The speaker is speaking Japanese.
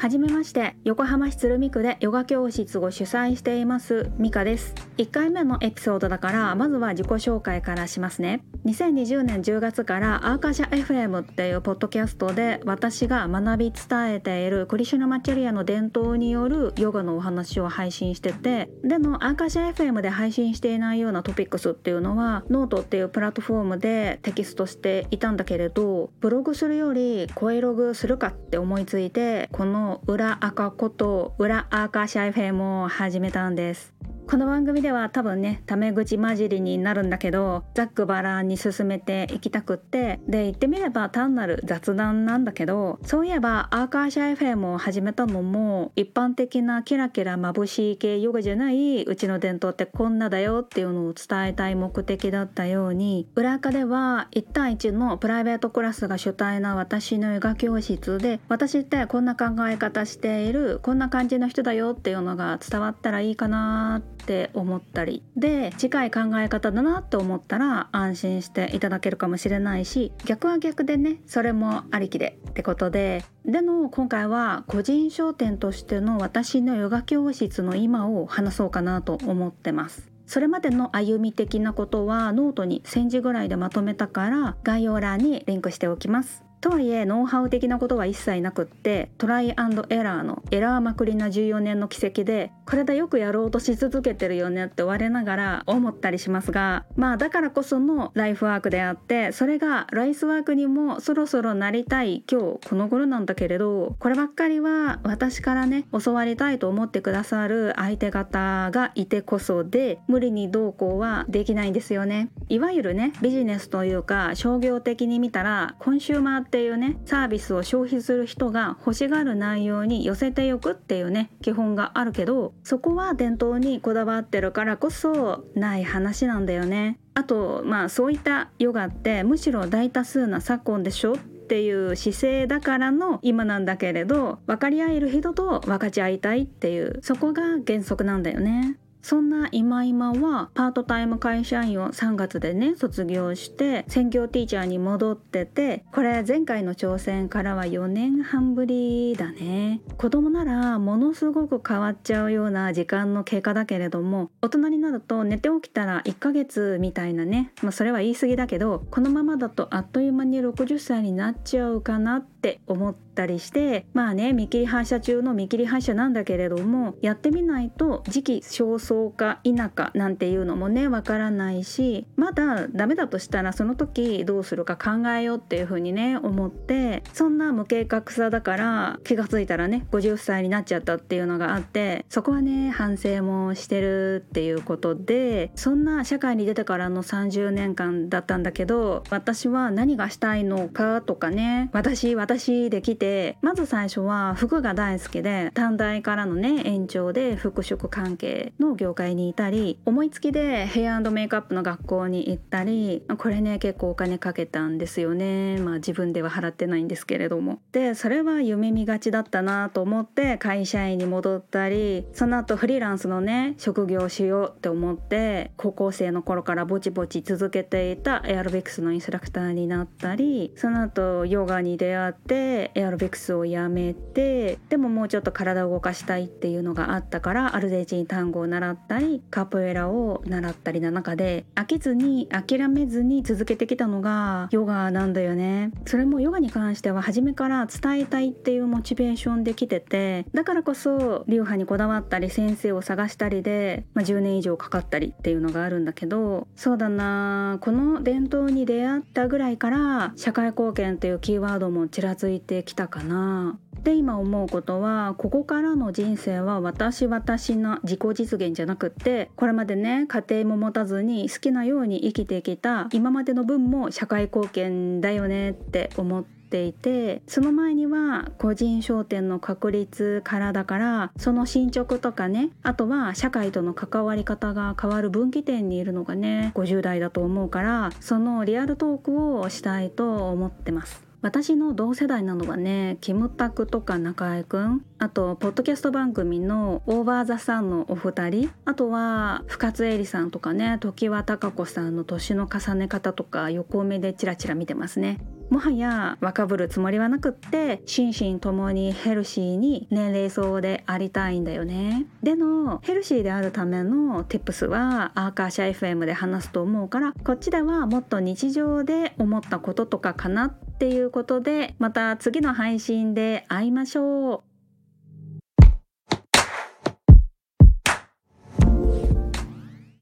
はじめまして横浜市鶴見区でヨガ教室を主催していますミカです。1回目のエピソードだからまずは自己紹介からしますね。2020年10月からアーカシャ FM っていうポッドキャストで私が学び伝えているクリシュナマチャリアの伝統によるヨガのお話を配信しててでもアーカシャ FM で配信していないようなトピックスっていうのはノートっていうプラットフォームでテキストしていたんだけれどブログするより声ログするかって思いついてこの裏アカこと裏アーカーシャ FM を始めたんです。この番組では多分ねタメ口混じりになるんだけどざっくばらんに進めていきたくってで言ってみれば単なる雑談なんだけどそういえばアーカーシャ FM を始めたのも一般的なキラキラ眩しい系ヨガじゃないうちの伝統ってこんなだよっていうのを伝えたい目的だったように裏垢では1対1のプライベートクラスが主体な私のヨガ教室で私ってこんな考え方しているこんな感じの人だよっていうのが伝わったらいいかなってって思ったりで近い考え方だなって思ったら安心していただけるかもしれないし逆は逆でねそれもありきでってことででの今回は個人商店としての私のヨガ教室の今を話そうかなと思ってます。それまでの歩み的なことはノートに1000字ぐらいでまとめたから概要欄にリンクしておきます。とはいえノウハウ的なことは一切なくってトライアンドエラーのエラーまくりな14年の軌跡で体よくやろうとし続けてるよねって我ながら思ったりしますがまあだからこそのライフワークであってそれがライスワークにもそろそろなりたい今日この頃なんだけれどこればっかりは私からね教わりたいと思ってくださる相手方がいてこそで無理にどうこうはできないんですよね。いわゆるねビジネスというか商業的に見たらコンシューマーっていうねサービスを消費する人が欲しがる内容に寄せておくっていうね基本があるけどそこは伝統にこだわってるからこそない話なんだよね。あとまあそういったヨガってむしろ大多数な昨今でしょっていう姿勢だからの今なんだけれど分かり合える人と分かち合いたいっていうそこが原則なんだよね。そんな今今はパートタイム会社員を3月でね卒業して専業ティーチャーに戻っててこれ前回の挑戦からは4年半ぶりだね。子供ならものすごく変わっちゃうような時間の経過だけれども大人になると寝て起きたら1ヶ月みたいなね。まあそれは言い過ぎだけどこのままだとあっという間に60歳になっちゃうかなって思ったりしてまあね見切り発車中の見切り発車なんだけれどもやってみないと時期尚早そうか否かなんていうのもねわからないしまだダメだとしたらその時どうするか考えようっていう風にね思ってそんな無計画さだから気が付いたらね50歳になっちゃったっていうのがあってそこはね反省もしてるっていうことでそんな社会に出てからの30年間だったんだけど私は何がしたいのかとかね私私で来てまず最初は服が大好きで短大からのね延長で服飾関係の業界にいたり思いつきでヘアメイクアップの学校に行ったりこれね結構お金かけたんですよね。まあ自分では払ってないんですけれども。でそれは夢見がちだったなと思って会社員に戻ったりその後フリーランスのね職業しようって思って高校生の頃からぼちぼち続けていたエアロビクスのインストラクターになったりその後ヨガに出会ってエアロビクスをやめてでももうちょっと体を動かしたいっていうのがあったからアルゼンチン単語を習ったりカポエラを習ったりの中で飽きずに諦めずに続けてきたのがヨガなんだよね。それもヨガに関しては初めから伝えたいっていうモチベーションできててだからこそ流派にこだわったり先生を探したりで、まあ、10年以上かかったりっていうのがあるんだけどそうだな。この伝統に出会ったぐらいから社会貢献っていうキーワードもちらついてきたかな。で今思うことはここからの人生は私私の自己実現じゃなくってこれまでね家庭も持たずに好きなように生きてきた今までの分も社会貢献だよねって思ってていてその前には個人商店の確立からだからその進捗とかねあとは社会との関わり方が変わる分岐点にいるのがね50代だと思うからそのリアルトークをしたいと思ってます。私の同世代なのはねキムタクとか中江くん。あとポッドキャスト番組のオーバーザさんのお二人。あとは深津絵里さんとかね常盤貴子さんの年の重ね方とか横目でチラチラ見てますね。もはや若ぶるつもりはなくって心身ともにヘルシーに年齢層でありたいんだよね。でのヘルシーであるための Tips はアーカーシャ FM で話すと思うからこっちではもっと日常で思ったこととかかなっていうことでまた次の配信で会いましょう。